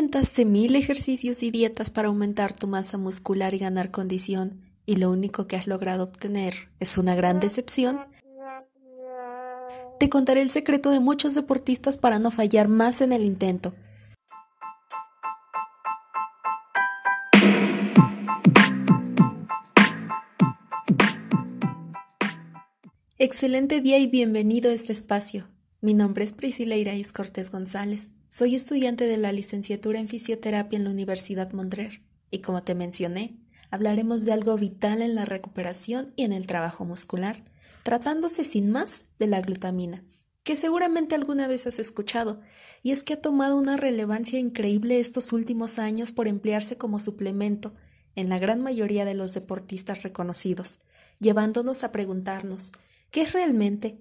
intentaste mil ejercicios y dietas para aumentar tu masa muscular y ganar condición y lo único que has logrado obtener es una gran decepción? Te contaré el secreto de muchos deportistas para no fallar más en el intento. Excelente día y bienvenido a este espacio. Mi nombre es Priscila Iraíz Cortés González. Soy estudiante de la licenciatura en fisioterapia en la Universidad Montreal y como te mencioné, hablaremos de algo vital en la recuperación y en el trabajo muscular, tratándose sin más de la glutamina, que seguramente alguna vez has escuchado, y es que ha tomado una relevancia increíble estos últimos años por emplearse como suplemento en la gran mayoría de los deportistas reconocidos, llevándonos a preguntarnos, ¿qué es realmente?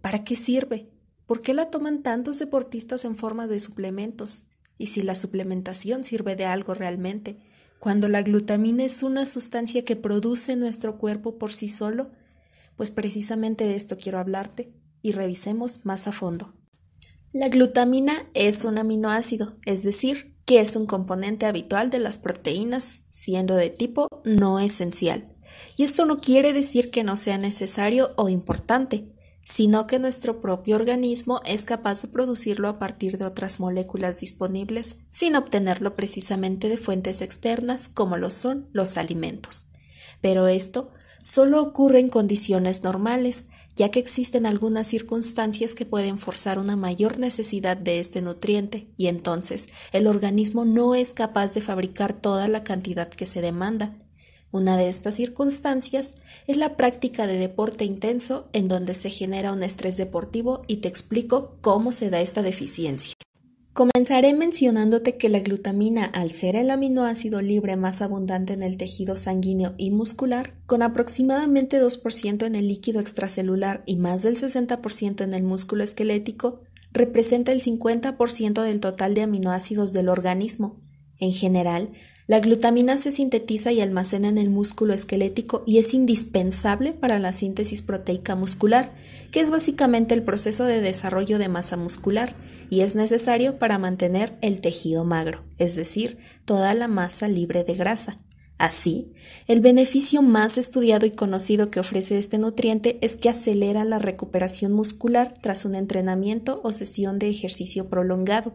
¿Para qué sirve? ¿Por qué la toman tantos deportistas en forma de suplementos? Y si la suplementación sirve de algo realmente, cuando la glutamina es una sustancia que produce nuestro cuerpo por sí solo, pues precisamente de esto quiero hablarte y revisemos más a fondo. La glutamina es un aminoácido, es decir, que es un componente habitual de las proteínas, siendo de tipo no esencial. Y esto no quiere decir que no sea necesario o importante, sino que nuestro propio organismo es capaz de producirlo a partir de otras moléculas disponibles sin obtenerlo precisamente de fuentes externas como lo son los alimentos. Pero esto solo ocurre en condiciones normales, ya que existen algunas circunstancias que pueden forzar una mayor necesidad de este nutriente y entonces el organismo no es capaz de fabricar toda la cantidad que se demanda una de estas circunstancias es la práctica de deporte intenso en donde se genera un estrés deportivo y te explico cómo se da esta deficiencia. Comenzaré mencionándote que la glutamina, al ser el aminoácido libre más abundante en el tejido sanguíneo y muscular, con aproximadamente 2% en el líquido extracelular y más del 60% en el músculo esquelético, representa el 50% del total de aminoácidos del organismo. En general, la glutamina se sintetiza y almacena en el músculo esquelético y es indispensable para la síntesis proteica muscular, que es básicamente el proceso de desarrollo de masa muscular y es necesario para mantener el tejido magro, es decir, toda la masa libre de grasa. Así, el beneficio más estudiado y conocido que ofrece este nutriente es que acelera la recuperación muscular tras un entrenamiento o sesión de ejercicio prolongado.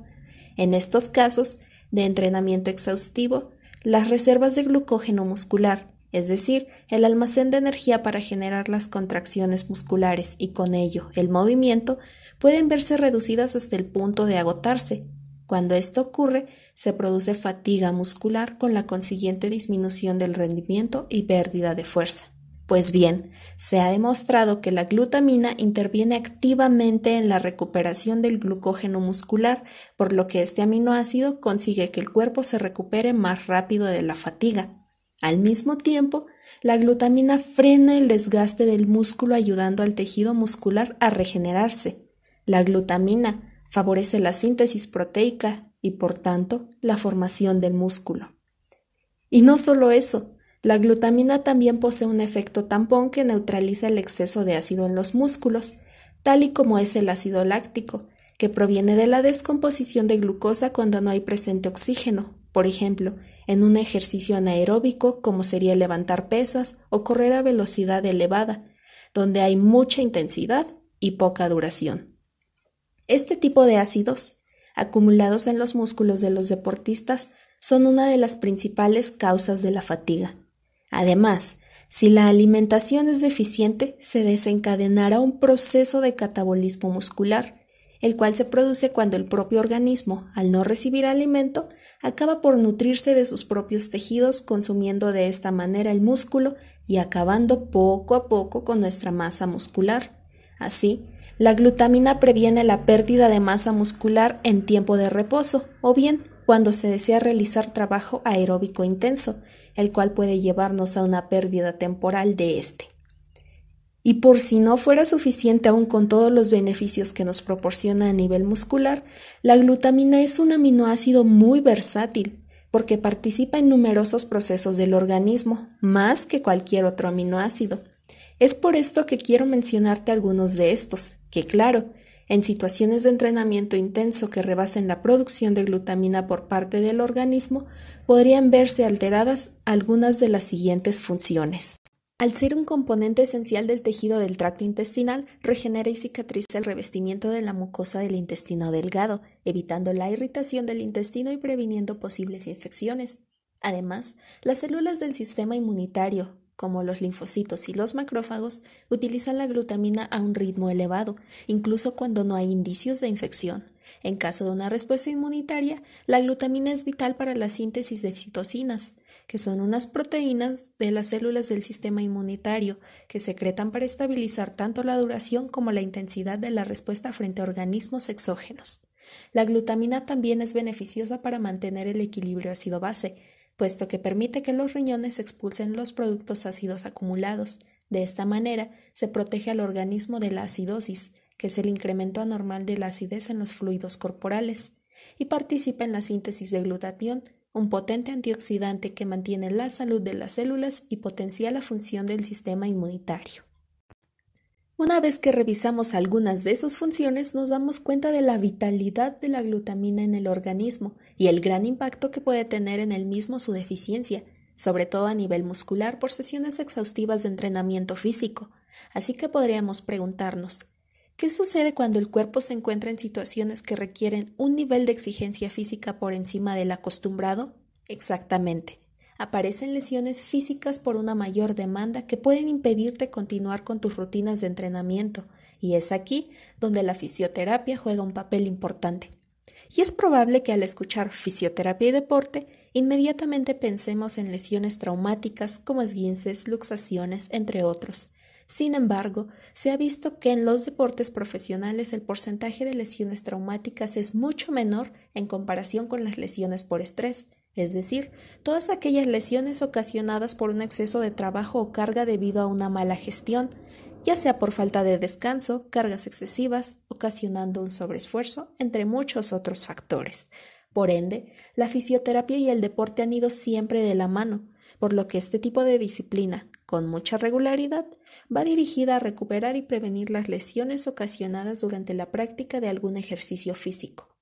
En estos casos, de entrenamiento exhaustivo, las reservas de glucógeno muscular, es decir, el almacén de energía para generar las contracciones musculares y con ello el movimiento, pueden verse reducidas hasta el punto de agotarse. Cuando esto ocurre, se produce fatiga muscular con la consiguiente disminución del rendimiento y pérdida de fuerza. Pues bien, se ha demostrado que la glutamina interviene activamente en la recuperación del glucógeno muscular, por lo que este aminoácido consigue que el cuerpo se recupere más rápido de la fatiga. Al mismo tiempo, la glutamina frena el desgaste del músculo ayudando al tejido muscular a regenerarse. La glutamina favorece la síntesis proteica y por tanto la formación del músculo. Y no solo eso, la glutamina también posee un efecto tampón que neutraliza el exceso de ácido en los músculos, tal y como es el ácido láctico, que proviene de la descomposición de glucosa cuando no hay presente oxígeno, por ejemplo, en un ejercicio anaeróbico como sería levantar pesas o correr a velocidad elevada, donde hay mucha intensidad y poca duración. Este tipo de ácidos, acumulados en los músculos de los deportistas, son una de las principales causas de la fatiga. Además, si la alimentación es deficiente, se desencadenará un proceso de catabolismo muscular, el cual se produce cuando el propio organismo, al no recibir alimento, acaba por nutrirse de sus propios tejidos, consumiendo de esta manera el músculo y acabando poco a poco con nuestra masa muscular. Así, la glutamina previene la pérdida de masa muscular en tiempo de reposo o bien cuando se desea realizar trabajo aeróbico intenso, el cual puede llevarnos a una pérdida temporal de este. Y por si no fuera suficiente aún con todos los beneficios que nos proporciona a nivel muscular, la glutamina es un aminoácido muy versátil, porque participa en numerosos procesos del organismo, más que cualquier otro aminoácido. Es por esto que quiero mencionarte algunos de estos, que claro, En situaciones de entrenamiento intenso que rebasen la producción de glutamina por parte del organismo, podrían verse alteradas algunas de las siguientes funciones. Al ser un componente esencial del tejido del tracto intestinal, regenera y cicatriza el revestimiento de la mucosa del intestino delgado, evitando la irritación del intestino y previniendo posibles infecciones. Además, las células del sistema inmunitario, como los linfocitos y los macrófagos, utilizan la glutamina a un ritmo elevado, incluso cuando no hay indicios de infección. En caso de una respuesta inmunitaria, la glutamina es vital para la síntesis de citocinas, que son unas proteínas de las células del sistema inmunitario que secretan para estabilizar tanto la duración como la intensidad de la respuesta frente a organismos exógenos. La glutamina también es beneficiosa para mantener el equilibrio ácido-base, puesto que permite que los riñones expulsen los productos ácidos acumulados. De esta manera, se protege al organismo de la acidosis, que es el incremento anormal de la acidez en los fluidos corporales, y participa en la síntesis de glutatión, un potente antioxidante que mantiene la salud de las células y potencia la función del sistema inmunitario. Una vez que revisamos algunas de sus funciones, nos damos cuenta de la vitalidad de la glutamina en el organismo y el gran impacto que puede tener en el mismo su deficiencia, sobre todo a nivel muscular por sesiones exhaustivas de entrenamiento físico. Así que podríamos preguntarnos, ¿qué sucede cuando el cuerpo se encuentra en situaciones que requieren un nivel de exigencia física por encima del acostumbrado? Exactamente aparecen lesiones físicas por una mayor demanda que pueden impedirte continuar con tus rutinas de entrenamiento, y es aquí donde la fisioterapia juega un papel importante. Y es probable que al escuchar fisioterapia y deporte, inmediatamente pensemos en lesiones traumáticas como esguinces, luxaciones, entre otros. Sin embargo, se ha visto que en los deportes profesionales el porcentaje de lesiones traumáticas es mucho menor en comparación con las lesiones por estrés, es decir, todas aquellas lesiones ocasionadas por un exceso de trabajo o carga debido a una mala gestión, ya sea por falta de descanso, cargas excesivas, ocasionando un sobreesfuerzo, entre muchos otros factores. Por ende, la fisioterapia y el deporte han ido siempre de la mano, por lo que este tipo de disciplina, con mucha regularidad, va dirigida a recuperar y prevenir las lesiones ocasionadas durante la práctica de algún ejercicio físico.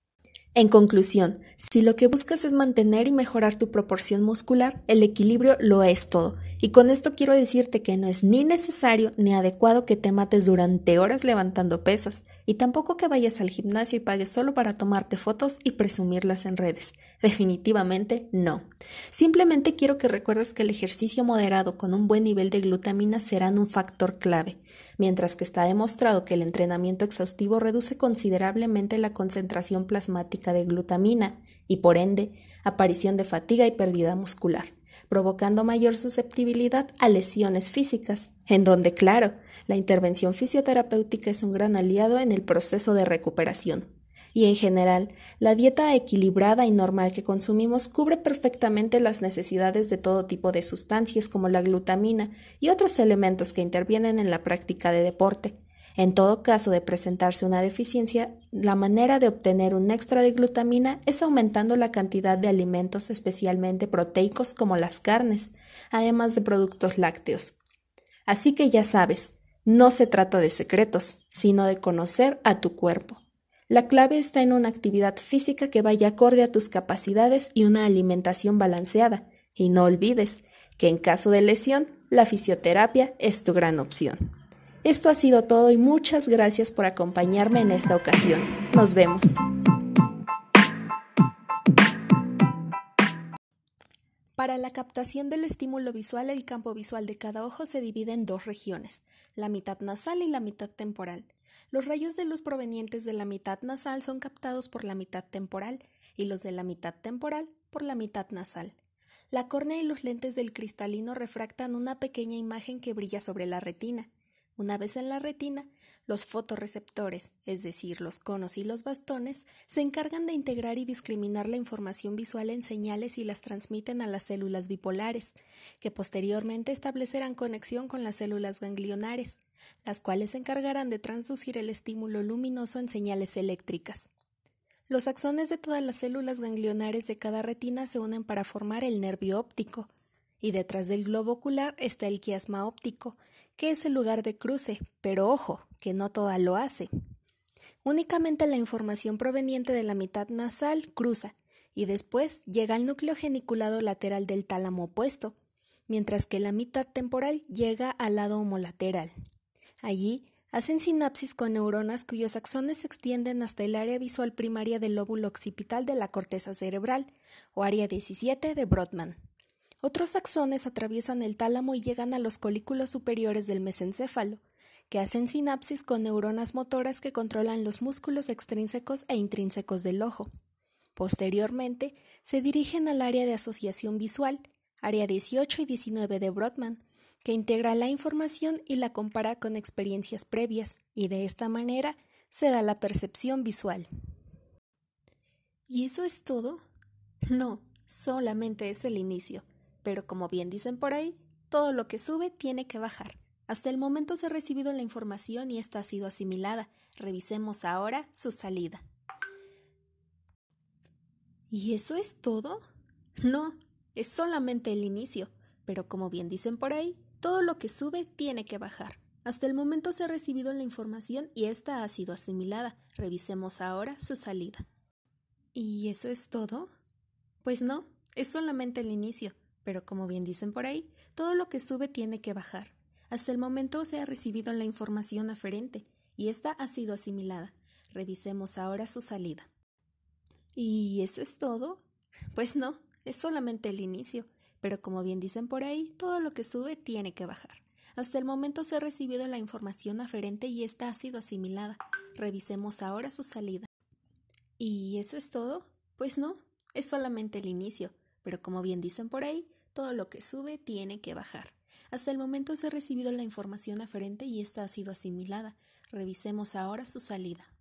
En conclusión, si lo que buscas es mantener y mejorar tu proporción muscular, el equilibrio lo es todo. Y con esto quiero decirte que no es ni necesario ni adecuado que te mates durante horas levantando pesas, y tampoco que vayas al gimnasio y pagues solo para tomarte fotos y presumirlas en redes. Definitivamente no. Simplemente quiero que recuerdes que el ejercicio moderado con un buen nivel de glutamina serán un factor clave mientras que está demostrado que el entrenamiento exhaustivo reduce considerablemente la concentración plasmática de glutamina y por ende aparición de fatiga y pérdida muscular, provocando mayor susceptibilidad a lesiones físicas, en donde, claro, la intervención fisioterapéutica es un gran aliado en el proceso de recuperación y en general, la dieta equilibrada y normal que consumimos cubre perfectamente las necesidades de todo tipo de sustancias como la glutamina y otros elementos que intervienen en la práctica de deporte. En todo caso de presentarse una deficiencia, la manera de obtener un extra de glutamina es aumentando la cantidad de alimentos especialmente proteicos como las carnes, además de productos lácteos. Así que ya sabes, no se trata de secretos, sino de conocer a tu cuerpo. La clave está en una actividad física que vaya acorde a tus capacidades y una alimentación balanceada. Y no olvides que en caso de lesión, la fisioterapia es tu gran opción. Esto ha sido todo y muchas gracias por acompañarme en esta ocasión. Nos vemos. Para la captación del estímulo visual, el campo visual de cada ojo se divide en dos regiones, la mitad nasal y la mitad temporal. Los rayos de luz provenientes de la mitad nasal son captados por la mitad temporal y los de la mitad temporal por la mitad nasal. La córnea y los lentes del cristalino refractan una pequeña imagen que brilla sobre la retina. Una vez en la retina, los fotorreceptores, es decir, los conos y los bastones, se encargan de integrar y discriminar la información visual en señales y las transmiten a las células bipolares, que posteriormente establecerán conexión con las células ganglionares, las cuales se encargarán de transducir el estímulo luminoso en señales eléctricas. Los axones de todas las células ganglionares de cada retina se unen para formar el nervio óptico, y detrás del globo ocular está el quiasma óptico, que es el lugar de cruce, pero ojo, que no toda lo hace. Únicamente la información proveniente de la mitad nasal cruza y después llega al núcleo geniculado lateral del tálamo opuesto, mientras que la mitad temporal llega al lado homolateral. Allí hacen sinapsis con neuronas cuyos axones se extienden hasta el área visual primaria del lóbulo occipital de la corteza cerebral, o área 17 de Brodmann. Otros axones atraviesan el tálamo y llegan a los colículos superiores del mesencéfalo, que hacen sinapsis con neuronas motoras que controlan los músculos extrínsecos e intrínsecos del ojo. Posteriormente, se dirigen al área de asociación visual, área 18 y 19 de Brodmann, que integra la información y la compara con experiencias previas, y de esta manera se da la percepción visual. ¿Y eso es todo? No, solamente es el inicio, pero como bien dicen por ahí, todo lo que sube tiene que bajar. Hasta el momento se ha recibido la información y esta ha sido asimilada. Revisemos ahora su salida. ¿Y eso es todo? No, es solamente el inicio, pero como bien dicen por ahí, todo lo que sube tiene que bajar. Hasta el momento se ha recibido la información y esta ha sido asimilada. Revisemos ahora su salida. ¿Y eso es todo? Pues no, es solamente el inicio, pero como bien dicen por ahí, todo lo que sube tiene que bajar. Hasta el momento se ha recibido la información aferente y esta ha sido asimilada. Revisemos ahora su salida. ¿Y eso es todo? Pues no, es solamente el inicio, pero como bien dicen por ahí, todo lo que sube tiene que bajar. Hasta el momento se ha recibido la información aferente y esta ha sido asimilada. Revisemos ahora su salida. ¿Y eso es todo? Pues no, es solamente el inicio, pero como bien dicen por ahí, todo lo que sube tiene que bajar. Hasta el momento se ha recibido la información aferente y esta ha sido asimilada. Revisemos ahora su salida.